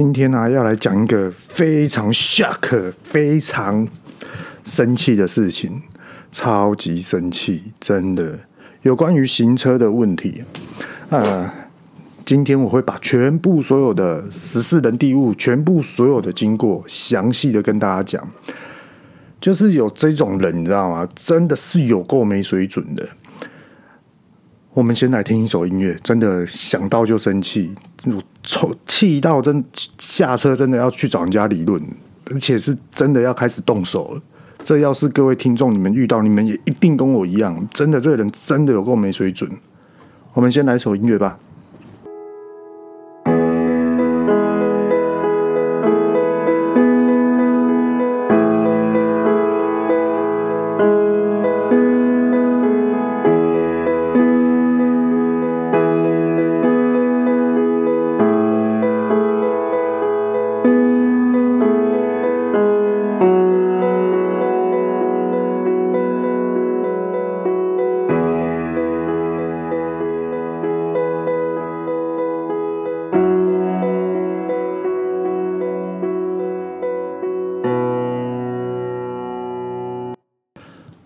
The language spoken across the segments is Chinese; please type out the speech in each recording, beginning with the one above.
今天呢、啊，要来讲一个非常 shock、非常生气的事情，超级生气，真的有关于行车的问题。呃，今天我会把全部所有的十四人地物，全部所有的经过，详细的跟大家讲。就是有这种人，你知道吗？真的是有够没水准的。我们先来听一首音乐，真的想到就生气，我臭气到真下车，真的要去找人家理论，而且是真的要开始动手了。这要是各位听众你们遇到，你们也一定跟我一样，真的这个人真的有够没水准。我们先来一首音乐吧。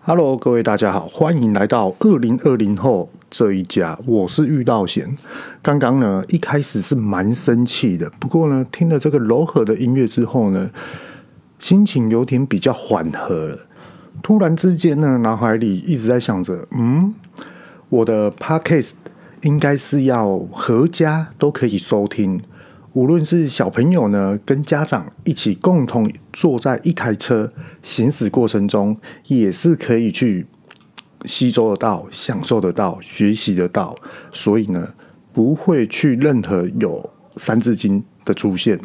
Hello，各位大家好，欢迎来到二零二零后这一家。我是遇到贤。刚刚呢，一开始是蛮生气的，不过呢，听了这个柔和的音乐之后呢，心情有点比较缓和了。突然之间呢，脑海里一直在想着，嗯，我的 Podcast 应该是要合家都可以收听。无论是小朋友呢，跟家长一起共同坐在一台车行驶过程中，也是可以去吸收得到、享受得到、学习得到，所以呢，不会去任何有三字经的出现。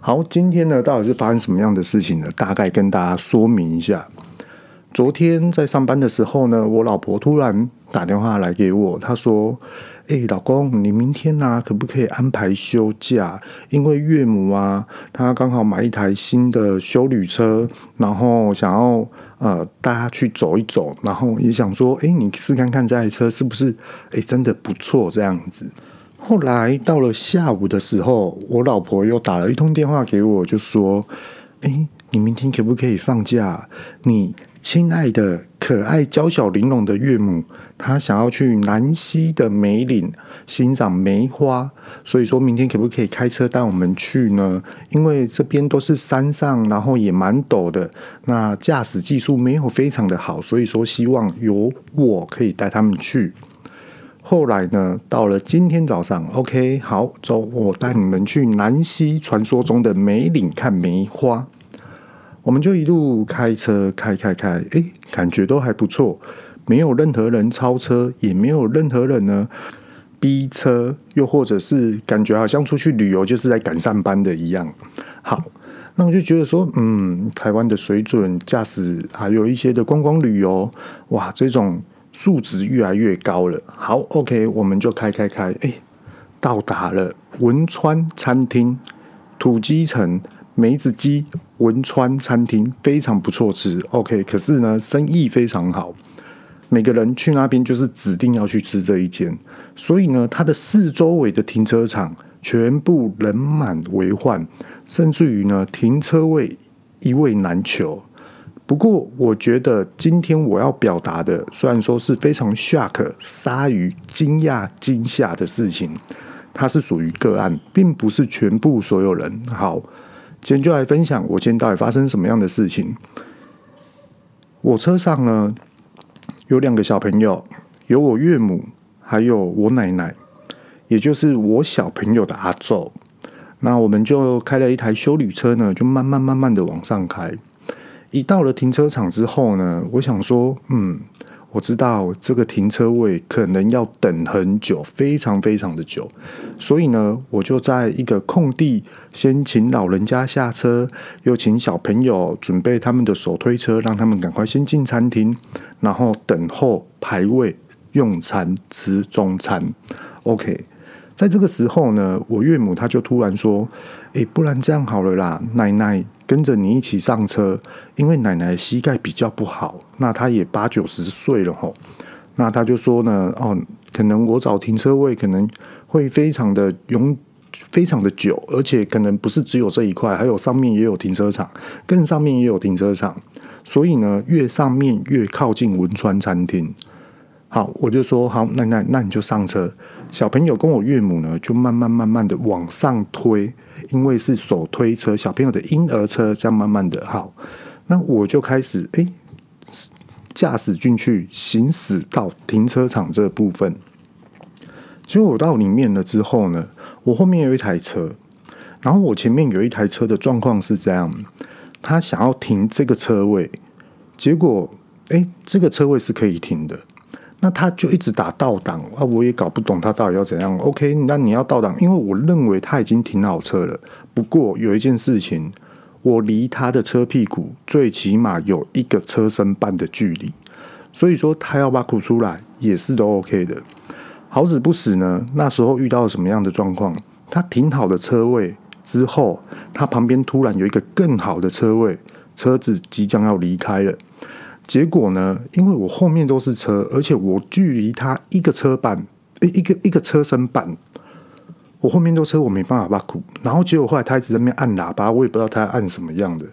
好，今天呢，到底是发生什么样的事情呢？大概跟大家说明一下。昨天在上班的时候呢，我老婆突然打电话来给我，她说。哎、老公，你明天啊，可不可以安排休假？因为岳母啊，她刚好买一台新的修旅车，然后想要呃带她去走一走，然后也想说，哎、你试看看这台车是不是哎、真的不错这样子。后来到了下午的时候，我老婆又打了一通电话给我，就说，哎、你明天可不可以放假？你。亲爱的、可爱、娇小、玲珑的岳母，她想要去南溪的梅岭欣赏梅花，所以说明天可不可以开车带我们去呢？因为这边都是山上，然后也蛮陡的，那驾驶技术没有非常的好，所以说希望由我可以带他们去。后来呢，到了今天早上，OK，好，走，我带你们去南溪传说中的梅岭看梅花。我们就一路开车开开开，哎，感觉都还不错，没有任何人超车，也没有任何人呢逼车，又或者是感觉好像出去旅游就是在赶上班的一样。好，那我就觉得说，嗯，台湾的水准驾驶，还有一些的观光旅游，哇，这种素质越来越高了。好，OK，我们就开开开，哎，到达了文川餐厅土鸡城。梅子鸡文川餐厅非常不错吃，OK，可是呢，生意非常好，每个人去那边就是指定要去吃这一间，所以呢，它的四周围的停车场全部人满为患，甚至于呢，停车位一位难求。不过，我觉得今天我要表达的，虽然说是非常 shock、鲨鱼惊讶、惊吓的事情，它是属于个案，并不是全部所有人。好。今天就来分享我今天到底发生什么样的事情。我车上呢，有两个小朋友，有我岳母，还有我奶奶，也就是我小朋友的阿祖。那我们就开了一台修旅车呢，就慢慢慢慢的往上开。一到了停车场之后呢，我想说，嗯。我知道这个停车位可能要等很久，非常非常的久，所以呢，我就在一个空地先请老人家下车，又请小朋友准备他们的手推车，让他们赶快先进餐厅，然后等候排位用餐吃中餐。OK，在这个时候呢，我岳母她就突然说：“诶，不然这样好了啦，奶奶。”跟着你一起上车，因为奶奶膝盖比较不好，那她也八九十岁了吼。那她就说呢，哦，可能我找停车位可能会非常的拥非常的久，而且可能不是只有这一块，还有上面也有停车场，更上面也有停车场。所以呢，越上面越靠近文川餐厅。好，我就说好，奶奶那你就上车。小朋友跟我岳母呢，就慢慢慢慢的往上推，因为是手推车，小朋友的婴儿车，这样慢慢的。好，那我就开始哎，驾驶进去，行驶到停车场这部分。结果我到里面了之后呢，我后面有一台车，然后我前面有一台车的状况是这样，他想要停这个车位，结果哎，这个车位是可以停的。那他就一直打倒档啊，我也搞不懂他到底要怎样。OK，那你要倒档，因为我认为他已经停好车了。不过有一件事情，我离他的车屁股最起码有一个车身半的距离，所以说他要把苦出来也是都 OK 的。好死不死呢，那时候遇到了什么样的状况？他停好的车位之后，他旁边突然有一个更好的车位，车子即将要离开了。结果呢？因为我后面都是车，而且我距离他一个车半，一一个一个车身半，我后面都车，我没办法把苦。然后结果后来他一直在那边按喇叭，我也不知道他按什么样的。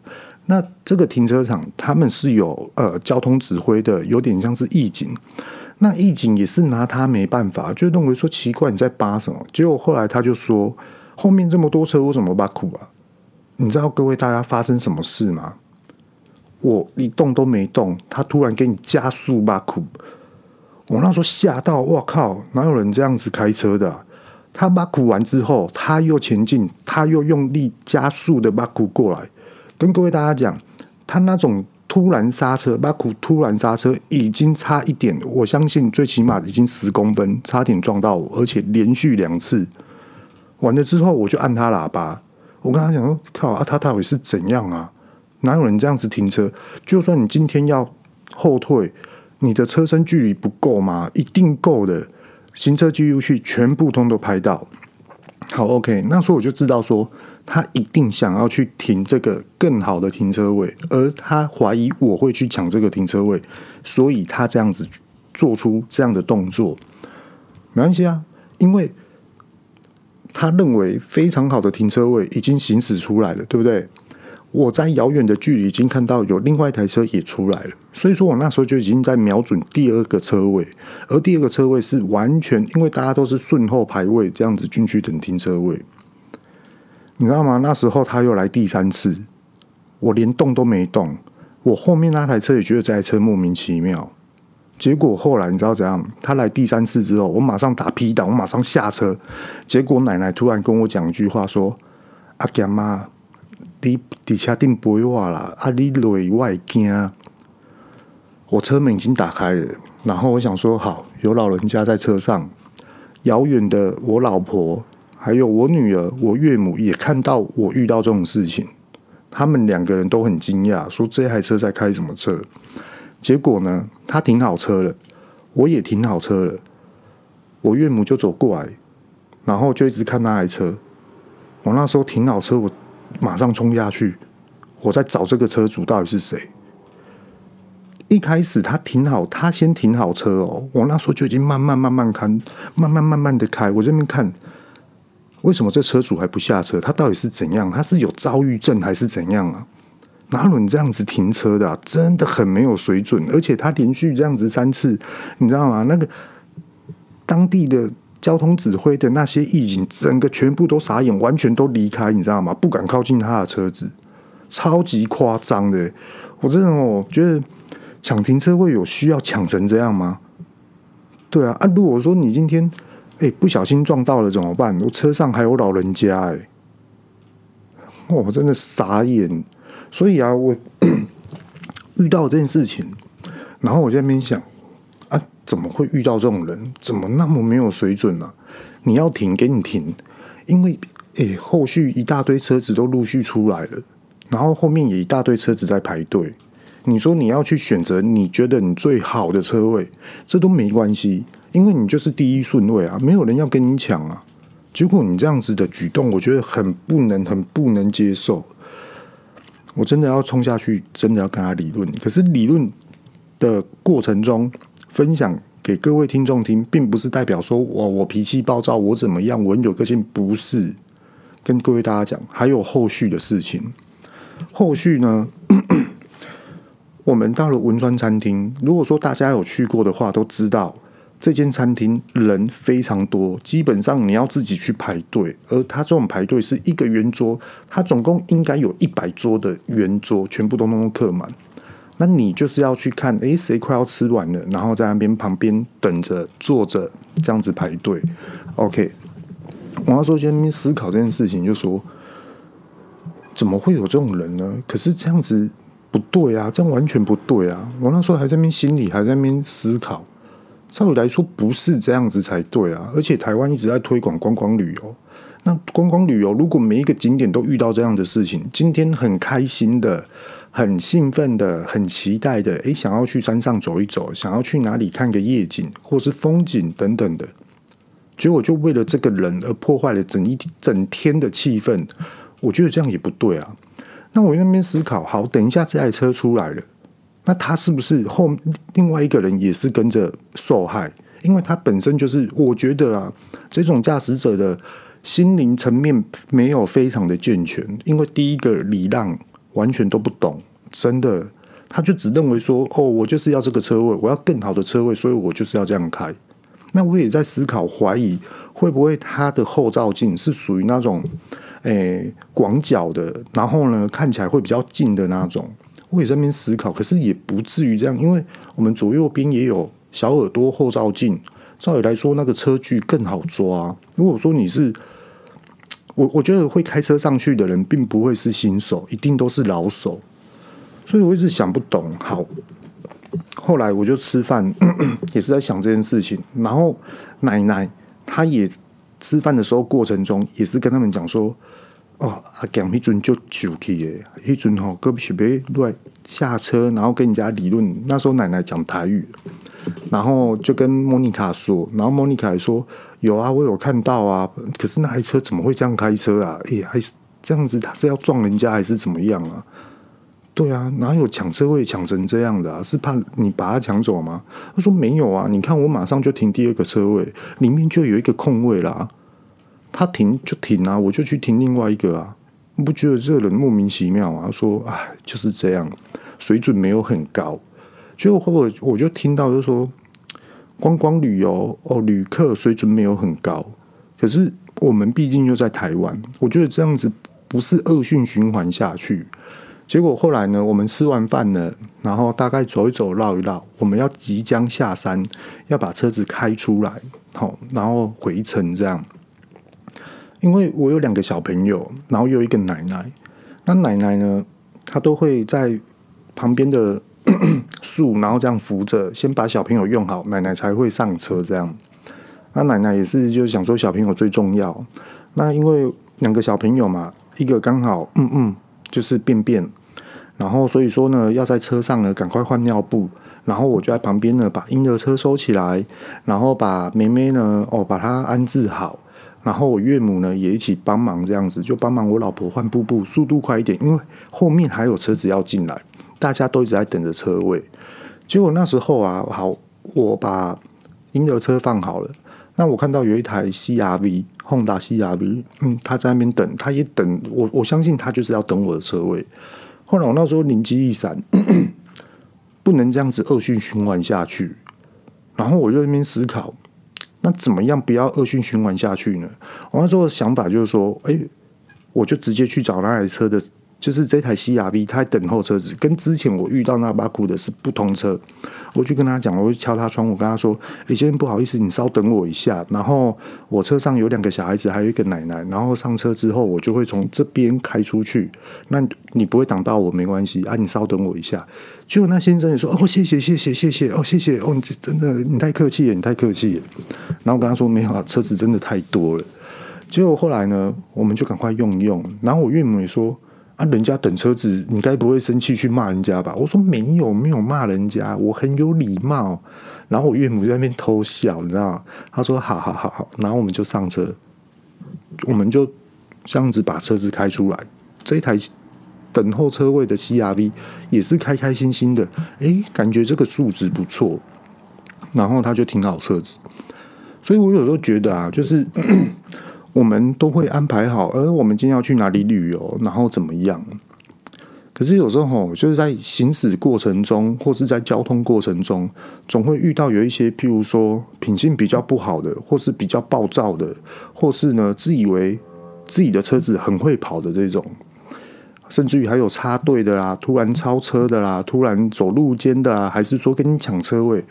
那这个停车场他们是有呃交通指挥的，有点像是义警。那义警也是拿他没办法，就认为说奇怪你在扒什么？结果后来他就说后面这么多车，我怎么把苦啊？你知道各位大家发生什么事吗？我一动都没动，他突然给你加速把苦，我那时候吓到，我靠，哪有人这样子开车的？他把苦完之后，他又前进，他又用力加速的把苦过来，跟各位大家讲，他那种突然刹车，把苦突然刹车，已经差一点，我相信最起码已经十公分，差点撞到我，而且连续两次，完了之后我就按他喇叭，我跟他讲说，靠啊，他到底是怎样啊？哪有人这样子停车？就算你今天要后退，你的车身距离不够吗？一定够的。行车记录器全部通都拍到。好，OK，那时候我就知道说，他一定想要去停这个更好的停车位，而他怀疑我会去抢这个停车位，所以他这样子做出这样的动作。没关系啊，因为他认为非常好的停车位已经行驶出来了，对不对？我在遥远的距离已经看到有另外一台车也出来了，所以说我那时候就已经在瞄准第二个车位，而第二个车位是完全因为大家都是顺后排位这样子进去等停车位，你知道吗？那时候他又来第三次，我连动都没动，我后面那台车也觉得这台车莫名其妙，结果后来你知道怎样？他来第三次之后，我马上打 P 档，我马上下车，结果奶奶突然跟我讲一句话说：“阿干妈。”你底下定不会话啦，啊！你累外惊，我车门已经打开了，然后我想说，好，有老人家在车上，遥远的我老婆，还有我女儿、我岳母也看到我遇到这种事情，他们两个人都很惊讶，说这台车在开什么车？结果呢，他停好车了，我也停好车了，我岳母就走过来，然后就一直看那台车，我那时候停好车，我。马上冲下去！我在找这个车主到底是谁。一开始他停好，他先停好车哦。我那时候就已经慢慢慢慢看，慢慢慢慢的开。我这边看，为什么这车主还不下车？他到底是怎样？他是有躁郁症还是怎样啊？哪有你这样子停车的？真的很没有水准。而且他连续这样子三次，你知道吗？那个当地的。交通指挥的那些义警，整个全部都傻眼，完全都离开，你知道吗？不敢靠近他的车子，超级夸张的。我真的哦，觉得抢停车位有需要抢成这样吗？对啊，啊，如果说你今天哎不小心撞到了怎么办？我车上还有老人家哎，我真的傻眼。所以啊，我 遇到这件事情，然后我在那边想。怎么会遇到这种人？怎么那么没有水准呢、啊？你要停，给你停，因为诶，后续一大堆车子都陆续出来了，然后后面也一大堆车子在排队。你说你要去选择你觉得你最好的车位，这都没关系，因为你就是第一顺位啊，没有人要跟你抢啊。结果你这样子的举动，我觉得很不能，很不能接受。我真的要冲下去，真的要跟他理论。可是理论的过程中，分享给各位听众听，并不是代表说我我脾气暴躁，我怎么样，我很有个性，不是。跟各位大家讲，还有后续的事情。后续呢，我们到了文川餐厅。如果说大家有去过的话，都知道这间餐厅人非常多，基本上你要自己去排队。而他这种排队是一个圆桌，他总共应该有一百桌的圆桌，全部都弄客满。那你就是要去看，诶，谁快要吃完了，然后在那边旁边等着坐着这样子排队。OK，我那时候就在那边思考这件事情，就说。怎么会有这种人呢？可是这样子不对啊，这样完全不对啊！我那时候还在那边心里还在那边思考，照理来说不是这样子才对啊！而且台湾一直在推广观光旅游，那观光旅游如果每一个景点都遇到这样的事情，今天很开心的、很兴奋的、很期待的，诶，想要去山上走一走，想要去哪里看个夜景或是风景等等的，结果就为了这个人而破坏了整一整天的气氛。我觉得这样也不对啊。那我那边思考，好，等一下这台车出来了，那他是不是后另外一个人也是跟着受害？因为他本身就是，我觉得啊，这种驾驶者的心灵层面没有非常的健全。因为第一个礼让完全都不懂，真的，他就只认为说，哦，我就是要这个车位，我要更好的车位，所以我就是要这样开。那我也在思考，怀疑会不会他的后照镜是属于那种。诶，广角的，然后呢，看起来会比较近的那种。我也在那边思考，可是也不至于这样，因为我们左右边也有小耳朵后照镜，照理来说，那个车距更好抓。如果说你是，我我觉得会开车上去的人，并不会是新手，一定都是老手。所以我一直想不懂。好，后来我就吃饭，也是在想这件事情。然后奶奶她也。吃饭的时候过程中，也是跟他们讲说：“哦，阿强迄阵就就去耶，迄阵吼，隔壁是别来下车，然后跟人家理论。那时候奶奶讲台语，然后就跟莫妮卡说，然后莫妮卡还说有啊，我有看到啊，可是那台车怎么会这样开车啊？哎，还是这样子，他是要撞人家还是怎么样啊？对啊，哪有抢车位抢成这样的啊？是怕你把他抢走吗？他说没有啊，你看我马上就停第二个车位，里面就有一个空位啦。他停就停啊，我就去停另外一个啊。你不觉得这个人莫名其妙啊？他说哎，就是这样，水准没有很高。结果后我就听到就说，观光旅游哦，旅客水准没有很高。可是我们毕竟又在台湾，我觉得这样子不是恶性循环下去。结果后来呢，我们吃完饭了，然后大概走一走、绕一绕，我们要即将下山，要把车子开出来，好，然后回程这样。因为我有两个小朋友，然后有一个奶奶，那奶奶呢，她都会在旁边的 树，然后这样扶着，先把小朋友用好，奶奶才会上车这样。那奶奶也是就想说小朋友最重要，那因为两个小朋友嘛，一个刚好嗯嗯。就是便便，然后所以说呢，要在车上呢赶快换尿布，然后我就在旁边呢把婴儿车收起来，然后把妹妹呢哦把她安置好，然后我岳母呢也一起帮忙这样子，就帮忙我老婆换布布，速度快一点，因为后面还有车子要进来，大家都一直在等着车位。结果那时候啊，好，我把婴儿车放好了，那我看到有一台 CRV。轰达 CR-V，嗯，他在那边等，他也等我，我相信他就是要等我的车位。后来我那时候灵机一闪，不能这样子恶性循环下去。然后我就在那边思考，那怎么样不要恶性循环下去呢？我那时候的想法就是说，哎，我就直接去找那台车的。就是这台 CRV，他在等候车子，跟之前我遇到那巴库的是不同车。我就跟他讲，我就敲他窗户，跟他说：“哎，先生不好意思，你稍等我一下。然后我车上有两个小孩子，还有一个奶奶。然后上车之后，我就会从这边开出去。那你不会挡到我，没关系啊，你稍等我一下。”结果那先生也说：“哦，谢谢，谢谢，谢谢，哦，谢谢，哦，你真的，你太客气了，你太客气了。”然后我跟他说：“没有啊，车子真的太多了。”结果后来呢，我们就赶快用一用。然后我岳母也说。啊，人家等车子，你该不会生气去骂人家吧？我说没有，没有骂人家，我很有礼貌。然后我岳母在那边偷笑，你知道？他说好好好好，然后我们就上车，我们就这样子把车子开出来。这一台等候车位的 CRV 也是开开心心的，诶，感觉这个素质不错。然后他就停好车子，所以我有时候觉得啊，就是。我们都会安排好，而我们今天要去哪里旅游，然后怎么样？可是有时候就是在行驶过程中，或是在交通过程中，总会遇到有一些，譬如说品性比较不好的，或是比较暴躁的，或是呢自以为自己的车子很会跑的这种，甚至于还有插队的啦，突然超车的啦，突然走路肩的啦，还是说跟你抢车位，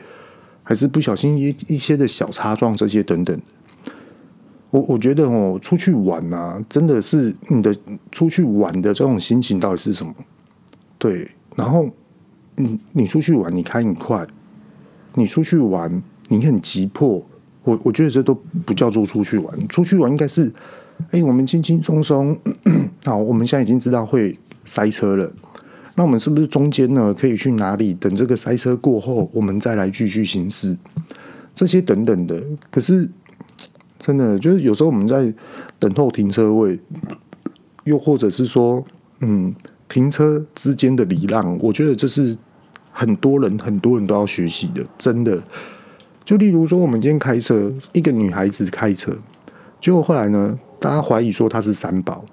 还是不小心一一些的小擦撞这些等等。我我觉得哦，出去玩啊，真的是你的出去玩的这种心情到底是什么？对，然后你你出去玩，你开很快，你出去玩，你很急迫，我我觉得这都不叫做出去玩。出去玩应该是，哎，我们轻轻松松，好，我们现在已经知道会塞车了，那我们是不是中间呢可以去哪里？等这个塞车过后，我们再来继续行驶，这些等等的。可是真的就是有时候我们在等候停车位，又或者是说，嗯。停车之间的礼让，我觉得这是很多人很多人都要学习的，真的。就例如说，我们今天开车，一个女孩子开车，结果后来呢，大家怀疑说她是三宝。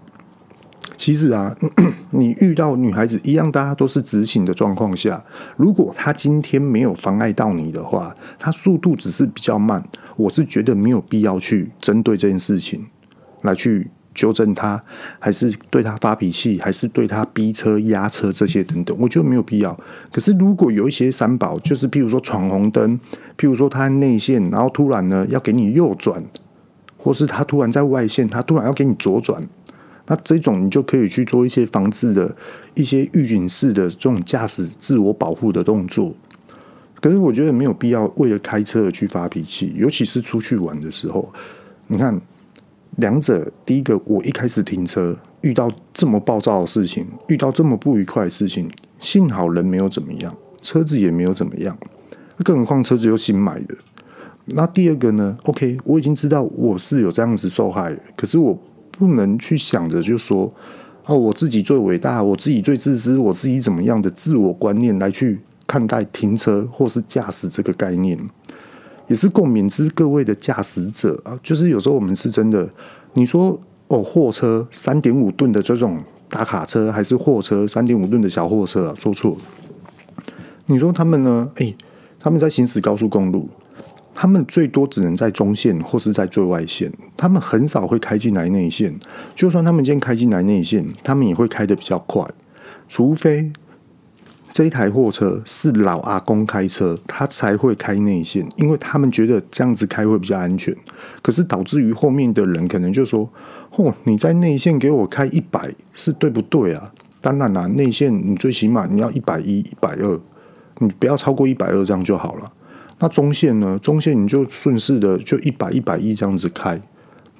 其实啊，你遇到女孩子一样，大家都是直行的状况下，如果她今天没有妨碍到你的话，她速度只是比较慢，我是觉得没有必要去针对这件事情来去。纠正他，还是对他发脾气，还是对他逼车、压车这些等等，我觉得没有必要。可是如果有一些三宝，就是譬如说闯红灯，譬如说他内线，然后突然呢要给你右转，或是他突然在外线，他突然要给你左转，那这种你就可以去做一些防治的一些预警式的这种驾驶自我保护的动作。可是我觉得没有必要为了开车而去发脾气，尤其是出去玩的时候，你看。两者，第一个，我一开始停车遇到这么暴躁的事情，遇到这么不愉快的事情，幸好人没有怎么样，车子也没有怎么样，更何况车子又新买的。那第二个呢？OK，我已经知道我是有这样子受害，可是我不能去想着就说，哦，我自己最伟大，我自己最自私，我自己怎么样的自我观念来去看待停车或是驾驶这个概念。也是共勉之各位的驾驶者啊，就是有时候我们是真的，你说哦，货车三点五吨的这种大卡车，还是货车三点五吨的小货车啊？说错。你说他们呢？诶，他们在行驶高速公路，他们最多只能在中线或是在最外线，他们很少会开进来内线。就算他们今天开进来内线，他们也会开的比较快，除非。这一台货车是老阿公开车，他才会开内线，因为他们觉得这样子开会比较安全。可是导致于后面的人可能就说：“嚯，你在内线给我开一百，是对不对啊？”当然啦，内线你最起码你要一百一、一百二，你不要超过一百二这样就好了。那中线呢？中线你就顺势的就一百、一百一这样子开。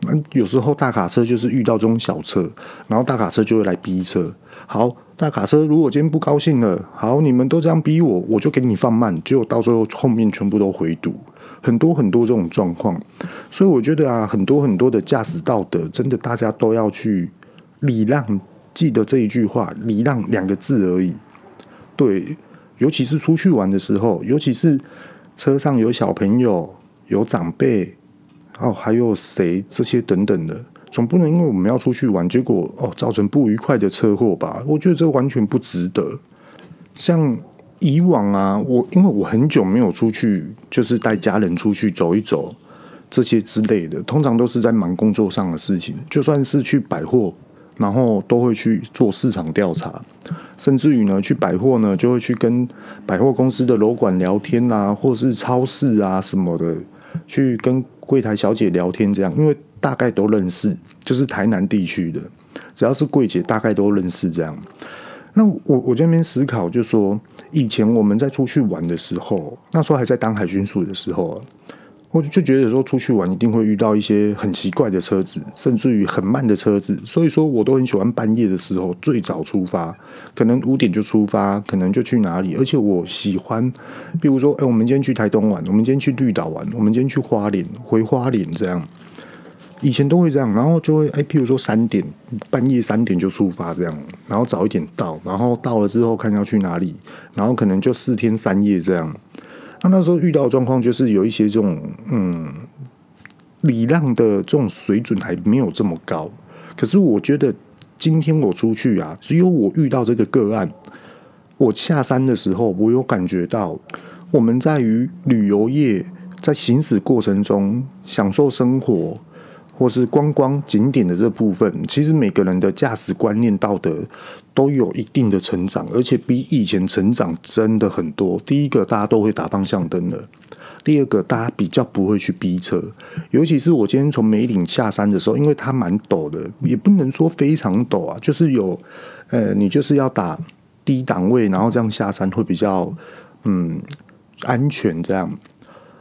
那有时候大卡车就是遇到这种小车，然后大卡车就会来逼车。好。大卡车如果今天不高兴了，好，你们都这样逼我，我就给你放慢，结果到最后后面全部都回堵，很多很多这种状况。所以我觉得啊，很多很多的驾驶道德，真的大家都要去礼让，记得这一句话，礼让两个字而已。对，尤其是出去玩的时候，尤其是车上有小朋友、有长辈，哦，还有谁这些等等的。总不能因为我们要出去玩，结果哦造成不愉快的车祸吧？我觉得这完全不值得。像以往啊，我因为我很久没有出去，就是带家人出去走一走这些之类的，通常都是在忙工作上的事情。就算是去百货，然后都会去做市场调查，甚至于呢，去百货呢就会去跟百货公司的楼管聊天啊，或是超市啊什么的，去跟柜台小姐聊天这样，因为。大概都认识，就是台南地区的，只要是柜姐，大概都认识这样。那我我这边思考，就说以前我们在出去玩的时候，那时候还在当海军署的时候，我就觉得说出去玩一定会遇到一些很奇怪的车子，甚至于很慢的车子，所以说我都很喜欢半夜的时候最早出发，可能五点就出发，可能就去哪里，而且我喜欢，比如说，哎，我们今天去台东玩，我们今天去绿岛玩，我们今天去花莲，回花莲这样。以前都会这样，然后就会哎，譬如说三点，半夜三点就出发这样，然后早一点到，然后到了之后看要去哪里，然后可能就四天三夜这样。那那时候遇到的状况就是有一些这种嗯礼让的这种水准还没有这么高。可是我觉得今天我出去啊，只有我遇到这个个案。我下山的时候，我有感觉到，我们在于旅游业在行驶过程中享受生活，或是观光景点的这部分，其实每个人的驾驶观念、道德都有一定的成长，而且比以前成长真的很多。第一个，大家都会打方向灯了；第二个，大家比较不会去逼车，尤其是我今天从梅岭下山的时候，因为它蛮陡的，也不能说非常陡啊，就是有，呃，你就是要打。低档位，然后这样下山会比较嗯安全。这样，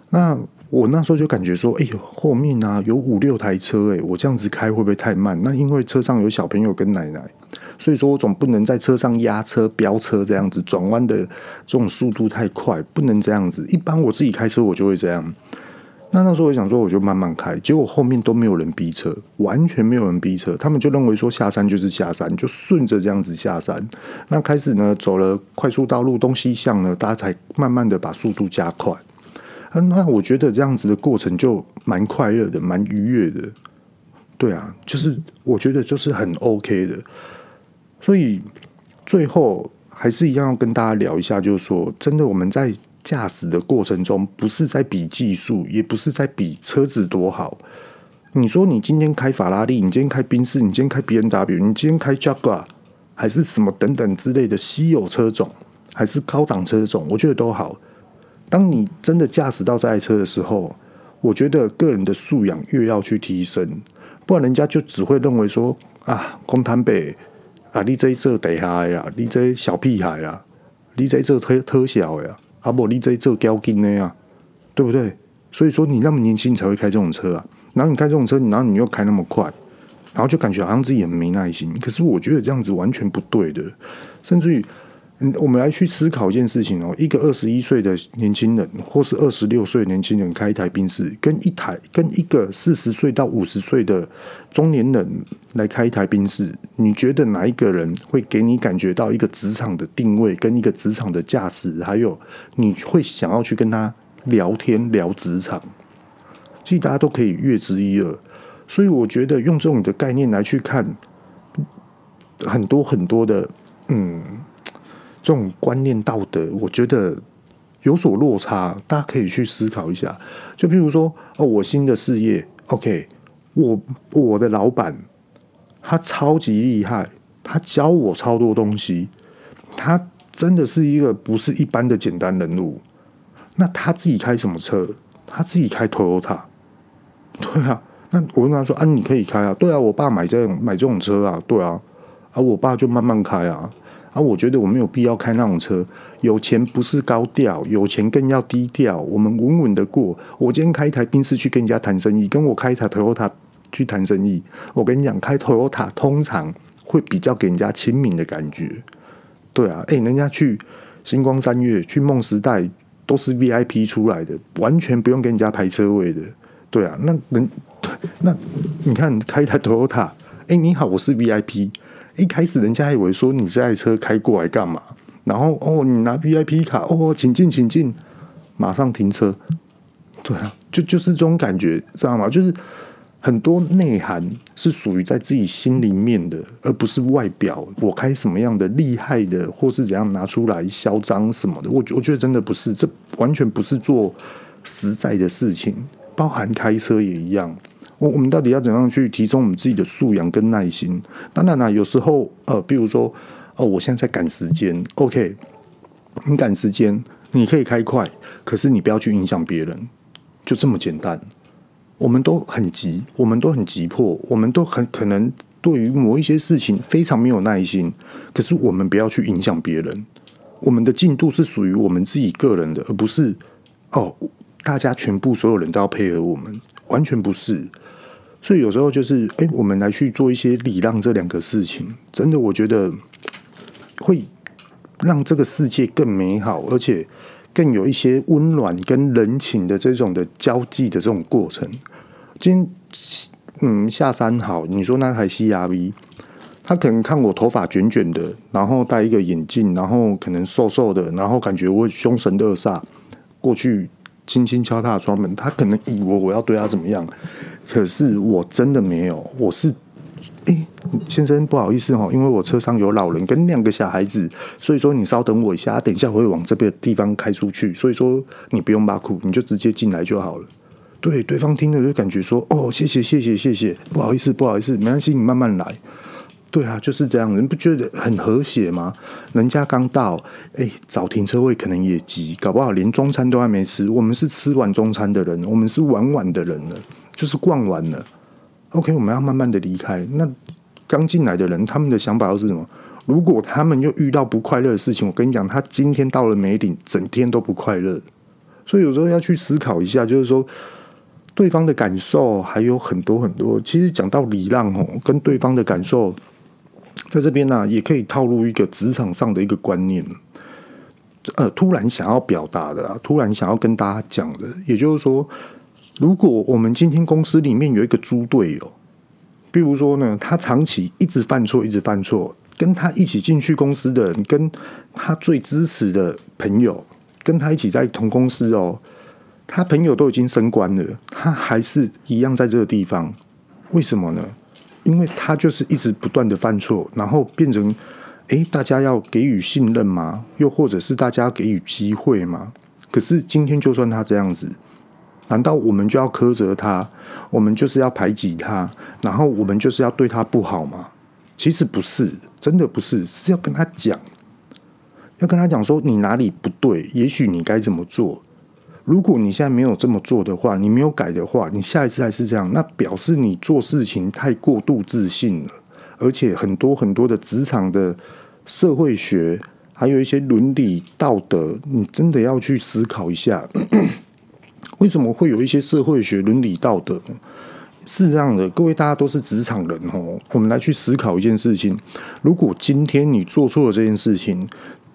那我那时候就感觉说，哎呦，后面啊有五六台车，哎，我这样子开会不会太慢？那因为车上有小朋友跟奶奶，所以说我总不能在车上压车飙车这样子，转弯的这种速度太快，不能这样子。一般我自己开车，我就会这样。那那时候我想说，我就慢慢开，结果后面都没有人逼车，完全没有人逼车，他们就认为说下山就是下山，就顺着这样子下山。那开始呢，走了快速道路东西向呢，大家才慢慢的把速度加快。那我觉得这样子的过程就蛮快乐的，蛮愉悦的。对啊，就是我觉得就是很 OK 的。所以最后还是一样要跟大家聊一下，就是说真的我们在。驾驶的过程中，不是在比技术，也不是在比车子多好。你说你今天开法拉利，你今天开宾士，你今天开 B N W，你今天开 Jaguar，还是什么等等之类的稀有车种，还是高档车种，我觉得都好。当你真的驾驶到这台车的时候，我觉得个人的素养越要去提升，不然人家就只会认为说啊，公坦北啊，你这这得嗨呀，你这小屁孩啊，你这这特特小呀。啊，不，你在这交警的呀，对不对？所以说你那么年轻才会开这种车啊，然后你开这种车，然后你又开那么快，然后就感觉好像自己很没耐心。可是我觉得这样子完全不对的，甚至于。嗯，我们来去思考一件事情哦，一个二十一岁的年轻人，或是二十六岁的年轻人开一台宾士，跟一台跟一个四十岁到五十岁的中年人来开一台宾士，你觉得哪一个人会给你感觉到一个职场的定位，跟一个职场的价值，还有你会想要去跟他聊天聊职场？其实大家都可以略知一二，所以我觉得用这种的概念来去看很多很多的，嗯。这种观念道德，我觉得有所落差，大家可以去思考一下。就譬如说，哦，我新的事业，OK，我我的老板他超级厉害，他教我超多东西，他真的是一个不是一般的简单人物。那他自己开什么车？他自己开 Toyota，对啊。那我跟他说啊，你可以开啊，对啊，我爸买这种买这种车啊，对啊，啊，我爸就慢慢开啊。啊，我觉得我没有必要开那种车。有钱不是高调，有钱更要低调。我们稳稳的过。我今天开一台宾士去跟人家谈生意，跟我开一台 Toyota 去谈生意。我跟你讲，开 Toyota 通常会比较给人家亲民的感觉。对啊，诶、人家去星光三月、去梦时代都是 VIP 出来的，完全不用给人家排车位的。对啊，那人 那你看开一台 Toyota，诶、你好，我是 VIP。一开始人家还以为说你这台车开过来干嘛？然后哦，你拿 VIP 卡哦，请进，请进，马上停车。对啊，就就是这种感觉，知道吗？就是很多内涵是属于在自己心里面的，而不是外表。我开什么样的厉害的，或是怎样拿出来嚣张什么的，我我觉得真的不是，这完全不是做实在的事情，包含开车也一样。我我们到底要怎样去提升我们自己的素养跟耐心？当然啦，有时候呃，比如说哦，我现在在赶时间，OK，你赶时间，你可以开快，可是你不要去影响别人，就这么简单。我们都很急，我们都很急迫，我们都很可能对于某一些事情非常没有耐心，可是我们不要去影响别人。我们的进度是属于我们自己个人的，而不是哦，大家全部所有人都要配合我们，完全不是。所以有时候就是，哎，我们来去做一些礼让这两个事情，真的，我觉得会让这个世界更美好，而且更有一些温暖跟人情的这种的交际的这种过程。今，嗯，下山好，你说那台 CRV，他可能看我头发卷卷的，然后戴一个眼镜，然后可能瘦瘦的，然后感觉我凶神恶煞，过去轻轻敲他的窗门，他可能以为我要对他怎么样，可是我真的没有，我是。哎，先生，不好意思哦，因为我车上有老人跟两个小孩子，所以说你稍等我一下，等一下我会往这边地方开出去，所以说你不用把苦，你就直接进来就好了。对，对方听了就感觉说，哦，谢谢，谢谢，谢谢，不好意思，不好意思，没关系，你慢慢来。对啊，就是这样，你不觉得很和谐吗？人家刚到，哎，找停车位可能也急，搞不好连中餐都还没吃。我们是吃完中餐的人，我们是玩玩的人了，就是逛完了。OK，我们要慢慢的离开。那刚进来的人，他们的想法又是什么？如果他们又遇到不快乐的事情，我跟你讲，他今天到了梅岭，整天都不快乐。所以有时候要去思考一下，就是说对方的感受还有很多很多。其实讲到礼让哦，跟对方的感受，在这边呢、也可以套入一个职场上的一个观念。呃，突然想要表达的、啊，突然想要跟大家讲的，也就是说。如果我们今天公司里面有一个猪队友，比如说呢，他长期一直犯错，一直犯错，跟他一起进去公司的人，跟他最支持的朋友，跟他一起在同公司哦，他朋友都已经升官了，他还是一样在这个地方，为什么呢？因为他就是一直不断的犯错，然后变成，诶，大家要给予信任吗？又或者是大家给予机会吗？可是今天就算他这样子。难道我们就要苛责他？我们就是要排挤他？然后我们就是要对他不好吗？其实不是，真的不是，是要跟他讲，要跟他讲说你哪里不对，也许你该怎么做。如果你现在没有这么做的话，你没有改的话，你下一次还是这样，那表示你做事情太过度自信了。而且很多很多的职场的社会学，还有一些伦理道德，你真的要去思考一下。为什么会有一些社会学、伦理道德呢？是这样的，各位大家都是职场人哦，我们来去思考一件事情：如果今天你做错了这件事情，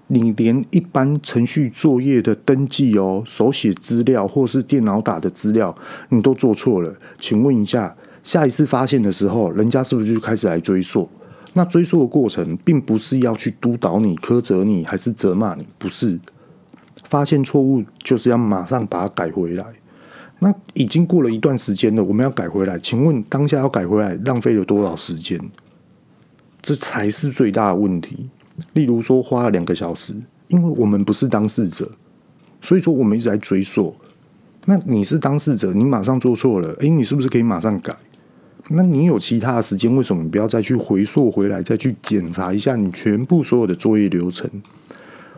你连一般程序作业的登记哦、手写资料或是电脑打的资料，你都做错了，请问一下，下一次发现的时候，人家是不是就开始来追溯？那追溯的过程，并不是要去督导你、苛责你，还是责骂你，不是。发现错误就是要马上把它改回来。那已经过了一段时间了，我们要改回来。请问当下要改回来，浪费了多少时间？这才是最大的问题。例如说，花了两个小时，因为我们不是当事者，所以说我们一直在追溯。那你是当事者，你马上做错了，诶，你是不是可以马上改？那你有其他的时间，为什么你不要再去回溯回来，再去检查一下你全部所有的作业流程？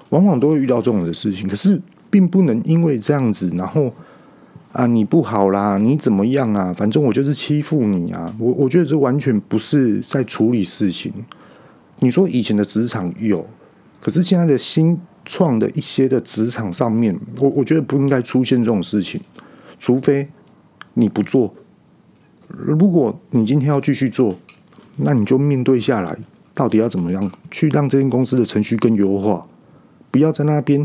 往往都会遇到这种的事情，可是并不能因为这样子，然后啊，你不好啦，你怎么样啊？反正我就是欺负你啊！我我觉得这完全不是在处理事情。你说以前的职场有，可是现在的新创的一些的职场上面，我我觉得不应该出现这种事情，除非你不做。如果你今天要继续做，那你就面对下来，到底要怎么样去让这间公司的程序更优化。不要在那边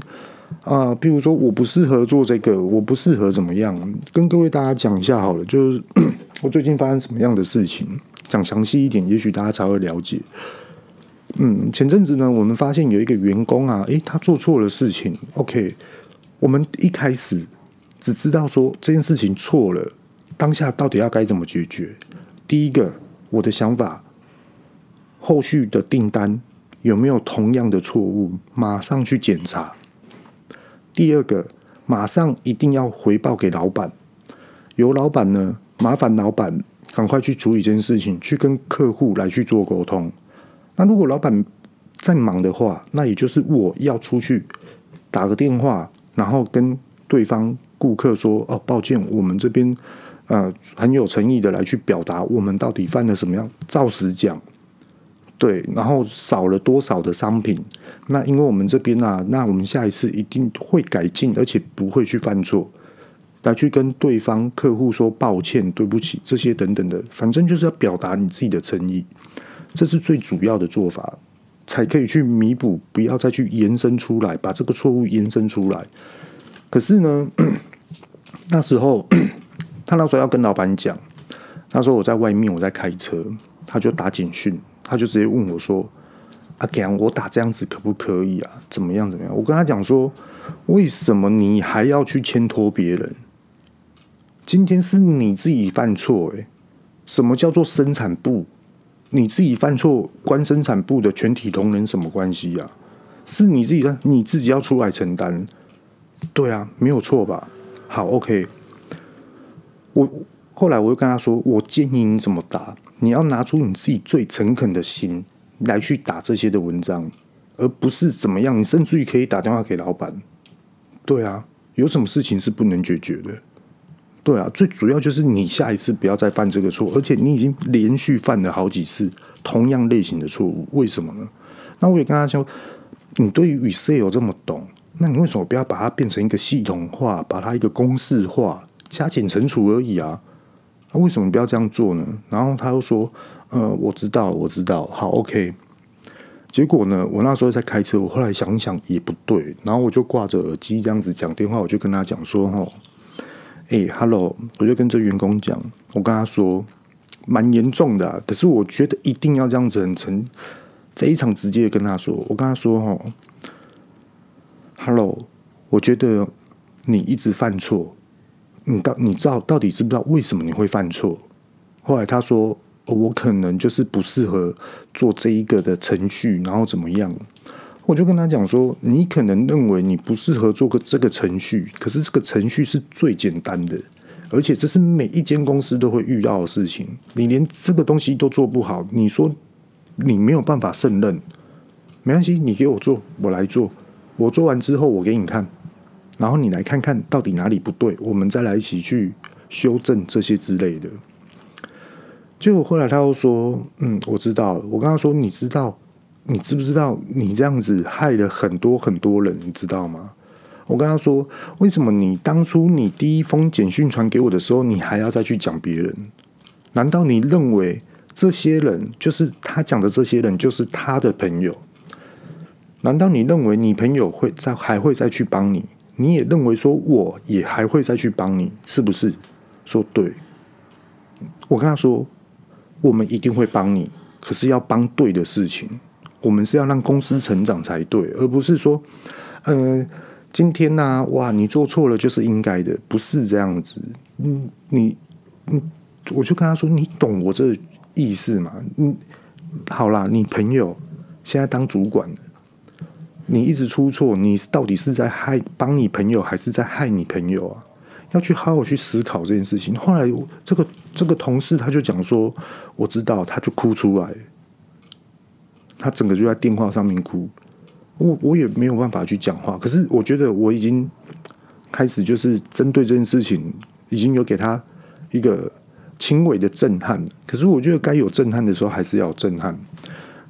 啊、呃，比如说我不适合做这个，我不适合怎么样？跟各位大家讲一下好了，就是 我最近发生什么样的事情，讲详细一点，也许大家才会了解。嗯，前阵子呢，我们发现有一个员工啊，诶，他做错了事情。OK，我们一开始只知道说这件事情错了，当下到底要该怎么解决？第一个，我的想法，后续的订单。有没有同样的错误？马上去检查。第二个，马上一定要回报给老板。由老板呢，麻烦老板赶快去处理这件事情，去跟客户来去做沟通。那如果老板在忙的话，那也就是我要出去打个电话，然后跟对方顾客说：“哦，抱歉，我们这边呃很有诚意的来去表达，我们到底犯了什么样，照实讲。”对，然后少了多少的商品？那因为我们这边啊，那我们下一次一定会改进，而且不会去犯错，来去跟对方客户说抱歉、对不起这些等等的，反正就是要表达你自己的诚意，这是最主要的做法，才可以去弥补，不要再去延伸出来，把这个错误延伸出来。可是呢，那时候 他那时候要跟老板讲，他说我在外面，我在开车，他就打简讯。他就直接问我说：“阿强，我打这样子可不可以啊？怎么样怎么样？我跟他讲说，为什么你还要去牵拖别人？今天是你自己犯错，诶，什么叫做生产部？你自己犯错，关生产部的全体同仁什么关系呀？是你自己的，你自己要出来承担。对啊，没有错吧？好，OK。我后来我又跟他说，我建议你怎么打，你要拿出你自己最诚恳的心来去打这些的文章，而不是怎么样。你甚至于可以打电话给老板。对啊，有什么事情是不能解决的？对啊，最主要就是你下一次不要再犯这个错，而且你已经连续犯了好几次同样类型的错误，为什么呢？那我也跟他说，你对于 Excel 这么懂，那你为什么不要把它变成一个系统化，把它一个公式化，加减乘除而已啊？那为什么不要这样做呢？然后他又说，呃，我知道，我知道，好，OK。结果呢，我那时候在开车，我后来想想也不对，然后我就挂着耳机这样子讲电话，我就跟他讲说，吼。哎、欸、，Hello，我就跟这员工讲，我跟他说蛮严重的、可是我觉得一定要这样子很诚，非常直接的跟他说，我跟他说哦，Hello，我觉得你一直犯错，你到你知道到底知不知道为什么你会犯错？后来他说，我可能就是不适合做这一个的程序，然后怎么样？我就跟他讲说，你可能认为你不适合做个这个程序，可是这个程序是最简单的，而且这是每一间公司都会遇到的事情。你连这个东西都做不好，你说你没有办法胜任，没关系，你给我做，我来做。我做完之后，我给你看，然后你来看看到底哪里不对，我们再来一起去修正这些之类的。结果后来他又说：“嗯，我知道了。”我跟他说：“你知道？”你知不知道你这样子害了很多很多人，你知道吗？我跟他说，为什么你当初你第一封简讯传给我的时候，你还要再去讲别人？难道你认为这些人就是他讲的这些人就是他的朋友？难道你认为你朋友会再还会再去帮你？你也认为说我也还会再去帮你，是不是？说对。我跟他说，我们一定会帮你，可是要帮对的事情。我们是要让公司成长才对，而不是说，呃，今天呢、哇，你做错了就是应该的，不是这样子。嗯，你，嗯，我就跟他说，你懂我这意思吗？嗯，好啦，你朋友现在当主管，你一直出错，你到底是在害帮你朋友，还是在害你朋友啊？要去好好去思考这件事情。后来，这个这个同事他就讲说，我知道，他就哭出来。他整个就在电话上面哭，我我也没有办法去讲话。可是我觉得我已经开始就是针对这件事情，已经有给他一个轻微的震撼。可是我觉得该有震撼的时候还是要震撼。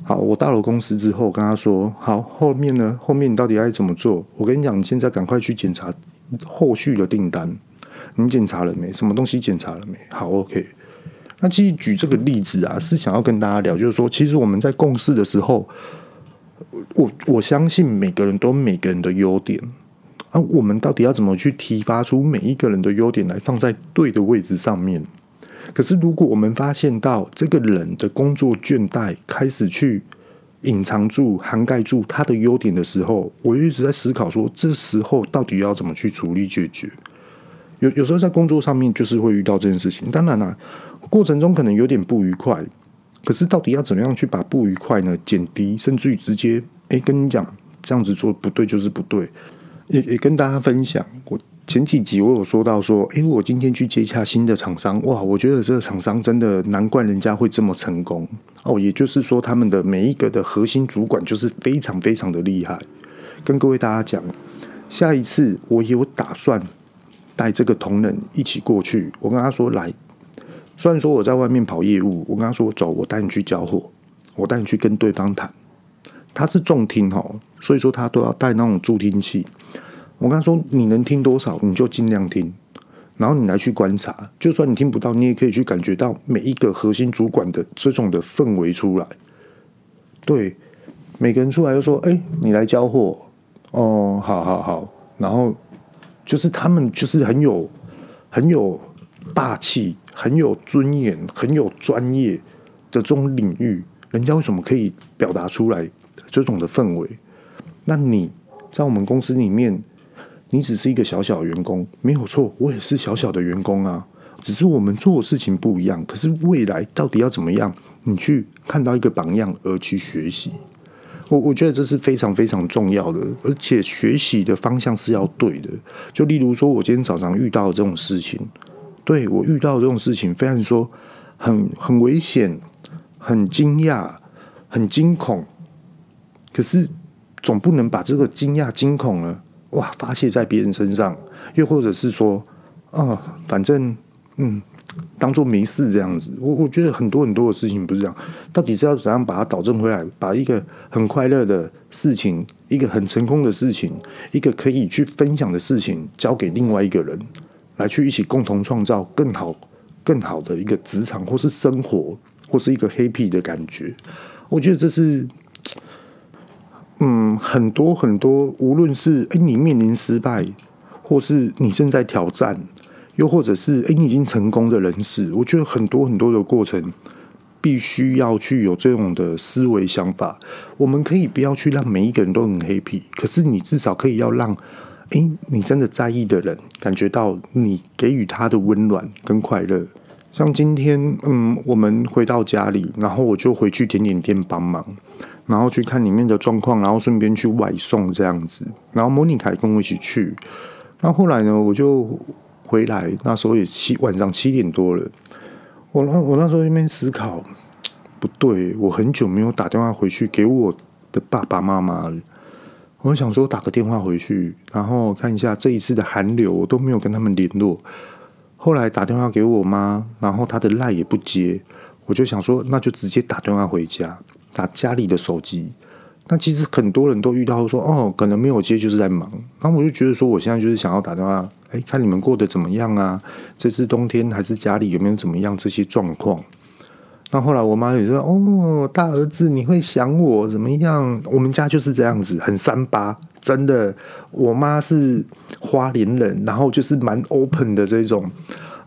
好，我到了公司之后跟他说：“好，后面呢？后面你到底该怎么做？我跟你讲，你现在赶快去检查后续的订单。你检查了没？什么东西检查了没？好，OK。”那其实举这个例子啊，是想要跟大家聊，就是说，其实我们在共事的时候，我我相信每个人都有每个人的优点啊，我们到底要怎么去提发出每一个人的优点来放在对的位置上面？可是如果我们发现到这个人的工作倦怠开始去隐藏住、涵盖住他的优点的时候，我一直在思考说，这时候到底要怎么去处理解决？有有时候在工作上面就是会遇到这件事情，当然啦。过程中可能有点不愉快，可是到底要怎么样去把不愉快呢减低，甚至于直接哎跟你讲这样子做不对就是不对，也也跟大家分享。我前几集我有说到说，哎，我今天去接洽新的厂商，哇，我觉得这个厂商真的难怪人家会这么成功哦。也就是说，他们的每一个的核心主管就是非常非常的厉害。跟各位大家讲，下一次我有打算带这个同仁一起过去，我跟他说来。虽然说我在外面跑业务，我跟他说走，我带你去交货，我带你去跟对方谈。他是重听哈，所以说他都要带那种助听器。我跟他说，你能听多少你就尽量听，然后你来去观察，就算你听不到，你也可以去感觉到每一个核心主管的这种的氛围出来。对，每个人出来就说：“哎，你来交货哦，好好好。”然后就是他们就是很有很有霸气。很有尊严、很有专业的这种领域，人家为什么可以表达出来这种的氛围。那你在我们公司里面，你只是一个小小的员工，没有错，我也是小小的员工啊。只是我们做的事情不一样，可是未来到底要怎么样？你去看到一个榜样而去学习，我我觉得这是非常非常重要的，而且学习的方向是要对的。就例如说，我今天早上遇到这种事情，对，我遇到这种事情，非常说很很危险、很惊讶、很惊恐，可是总不能把这个惊讶、惊恐呢，哇，发泄在别人身上，又或者是说，啊，反正。嗯，当做没事这样子，我我觉得很多很多的事情不是这样，到底是要怎样把它导正回来，把一个很快乐的事情，一个很成功的事情，一个可以去分享的事情，交给另外一个人，来去一起共同创造更好、更好的一个职场，或是生活，或是一个 happy 的感觉。我觉得这是，嗯，很多很多，无论是诶你面临失败，或是你正在挑战。又或者是，诶，你已经成功的人士，我觉得很多很多的过程，必须要去有这种的思维想法。我们可以不要去让每一个人都很 happy，可是你至少可以要让，诶，你真的在意的人感觉到你给予他的温暖跟快乐。像今天，嗯，我们回到家里，然后我就回去甜点店帮忙，然后去看里面的状况，然后顺便去外送这样子。然后莫妮卡跟我一起去，那后来呢，我就。回来那时候也七晚上七点多了，我那我那时候一边思考，不对，我很久没有打电话回去给我的爸爸妈妈了。我想说打个电话回去，然后看一下这一次的寒流，我都没有跟他们联络。后来打电话给我妈，然后她的赖也不接，我就想说那就直接打电话回家，打家里的手机。那其实很多人都遇到说哦，可能没有接就是在忙。然后我就觉得说，我现在就是想要打电话，哎，看你们过得怎么样啊？这次冬天还是家里有没有怎么样这些状况？那后来我妈也说哦，大儿子你会想我怎么样？我们家就是这样子，很三八，真的。我妈是花莲人，然后就是蛮 open 的这种。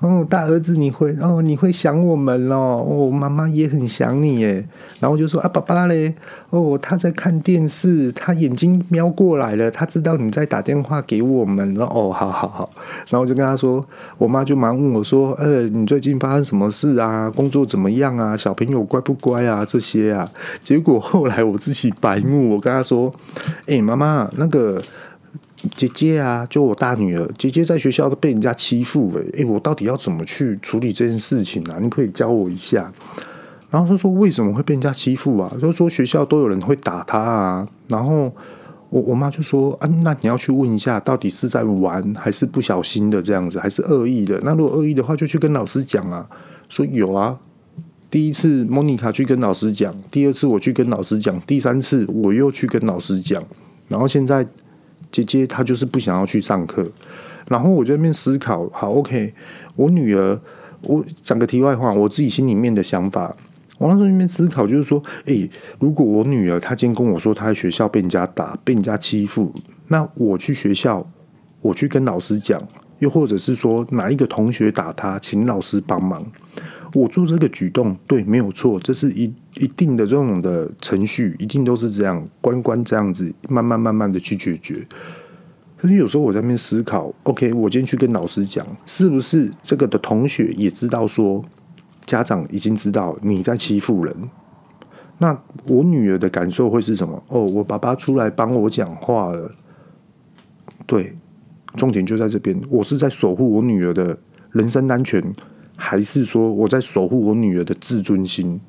哦，大儿子，你会哦，你会想我们哦。哦，妈妈也很想你耶。然后就说啊，爸爸嘞，哦，他在看电视，他眼睛瞄过来了，他知道你在打电话给我们了。哦，好好好。然后我就跟他说，我妈就忙问我说，呃，你最近发生什么事啊？工作怎么样啊？小朋友乖不乖啊？这些啊。结果后来我自己白目，我跟他说，哎，妈妈，那个。姐姐啊，就我大女儿，姐姐在学校都被人家欺负诶、欸，诶，我到底要怎么去处理这件事情啊？你可以教我一下。然后他说，为什么会被人家欺负啊？就说学校都有人会打他啊。然后我我妈就说啊，那你要去问一下，到底是在玩还是不小心的这样子，还是恶意的？那如果恶意的话，就去跟老师讲啊。说有啊，第一次莫妮卡去跟老师讲，第二次我去跟老师讲，第三次我又去跟老师讲，然后现在。姐姐她就是不想要去上课，然后我就在那边思考，好，OK，我女儿，我讲个题外话，我自己心里面的想法，我那时候在那边思考，就是说，诶，如果我女儿她今天跟我说她在学校被人家打，被人家欺负，那我去学校，我去跟老师讲，又或者是说哪一个同学打她，请老师帮忙。我做这个举动，对，没有错，这是一一定的这种的程序，一定都是这样，关关这样子，慢慢慢慢的去解决。可是有时候我在那边思考，OK，我今天去跟老师讲，是不是这个的同学也知道说，家长已经知道你在欺负人？那我女儿的感受会是什么？哦，我爸爸出来帮我讲话了。对，重点就在这边，我是在守护我女儿的人身安全。还是说我在守护我女儿的自尊心？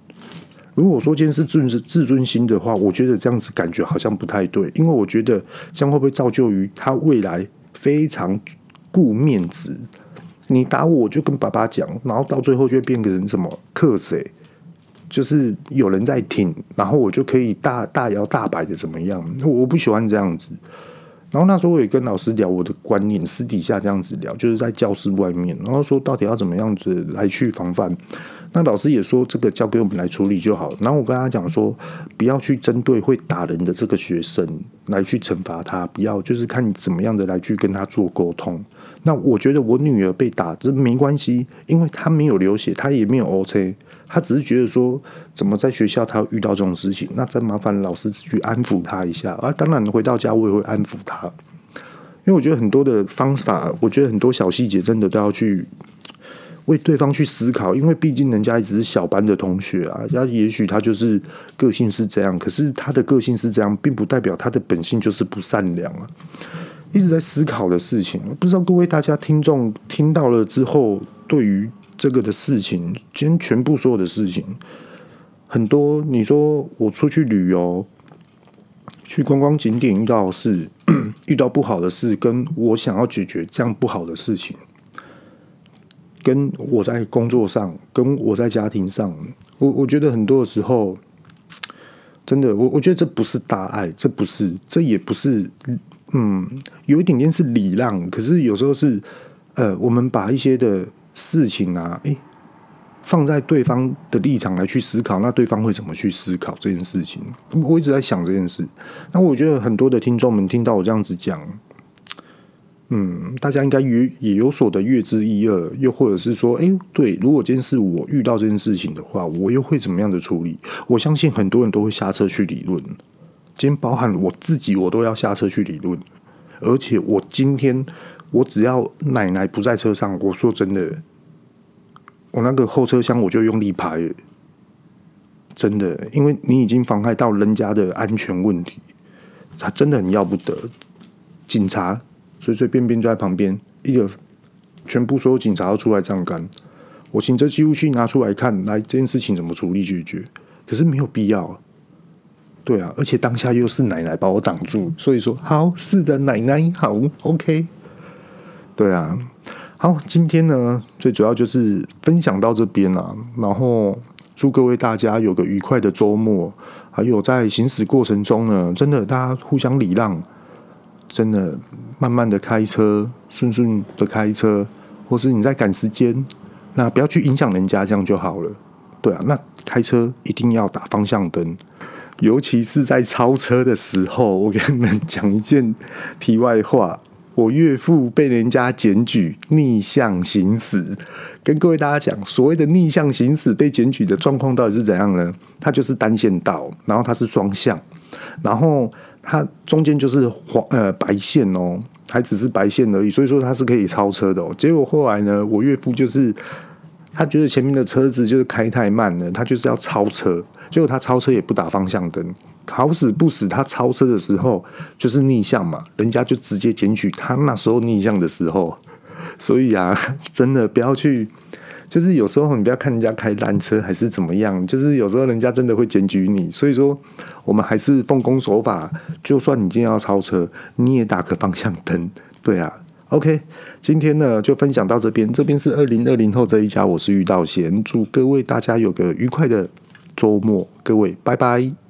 如果说今天是自自尊心的话，我觉得这样子感觉好像不太对，因为我觉得这样会不会造就于他未来非常顾面子？你打我，我就跟爸爸讲，然后到最后就会变成什么克谁？就是有人在听，然后我就可以大大摇大摆的怎么样？我不喜欢这样子。然后那时候我也跟老师聊我的观念，私底下这样子聊，就是在教室外面，然后说到底要怎么样子来去防范。那老师也说这个交给我们来处理就好。然后我跟他讲说，不要去针对会打人的这个学生来去惩罚他，不要就是看你怎么样的来去跟他做沟通。那我觉得我女儿被打这没关系，因为她没有流血，她也没有 OK，她只是觉得说怎么在学校他遇到这种事情，那再麻烦老师去安抚他一下。而、啊、当然回到家我也会安抚他，因为我觉得很多的方法，我觉得很多小细节真的都要去为对方去思考，因为毕竟人家也只是小班的同学啊，那也许他就是个性是这样，可是他的个性是这样，并不代表他的本性就是不善良啊。一直在思考的事情，不知道各位大家听众听到了之后，对于这个的事情，今天全部所有的事情，很多你说我出去旅游，去观光景点遇到事，遇到不好的事，跟我想要解决这样不好的事情，跟我在工作上，跟我在家庭上，我我觉得很多的时候，真的，我我觉得这不是大爱，这不是，这也不是。嗯，有一点点是礼让，可是有时候是，呃，我们把一些的事情啊，诶，放在对方的立场来去思考，那对方会怎么去思考这件事情？我一直在想这件事。那我觉得很多的听众们听到我这样子讲，嗯，大家应该也也有所的略知一二，又或者是说，诶，对，如果今天是我遇到这件事情的话，我又会怎么样的处理？我相信很多人都会下车去理论。今天包含我自己，我都要下车去理论。而且我今天，我只要奶奶不在车上，我说真的，我那个后车厢我就用力拍。真的，因为你已经妨害到人家的安全问题，他真的很要不得。警察随随便便就在旁边，一个全部所有警察都出来站岗。我行车记录器拿出来看，来这件事情怎么处理解决？可是没有必要。对啊，而且当下又是奶奶把我挡住，所以说好，是的，奶奶好，OK。对啊，好，今天呢，最主要就是分享到这边啊，然后祝各位大家有个愉快的周末，还有在行驶过程中呢，真的大家互相礼让，真的慢慢的开车，顺顺的开车，或是你在赶时间，那不要去影响人家，这样就好了。对啊，那开车一定要打方向灯。尤其是在超车的时候，我跟你们讲一件题外话。我岳父被人家检举逆向行驶，跟各位大家讲，所谓的逆向行驶被检举的状况到底是怎样呢？它就是单线道，然后它是双向，然后它中间就是黄呃白线哦，还只是白线而已，所以说它是可以超车的。结果后来呢，我岳父就是。他觉得前面的车子就是开太慢了，他就是要超车，结果他超车也不打方向灯，好死不死，他超车的时候就是逆向嘛，人家就直接检举他那时候逆向的时候，所以啊，真的不要去，就是有时候你不要看人家开烂车还是怎么样，就是有时候人家真的会检举你，所以说我们还是奉公守法，就算你今天要超车，你也打个方向灯，对啊。OK，今天呢就分享到这边。这边是二零二零后这一家，我是遇到贤，祝各位大家有个愉快的周末，各位拜拜。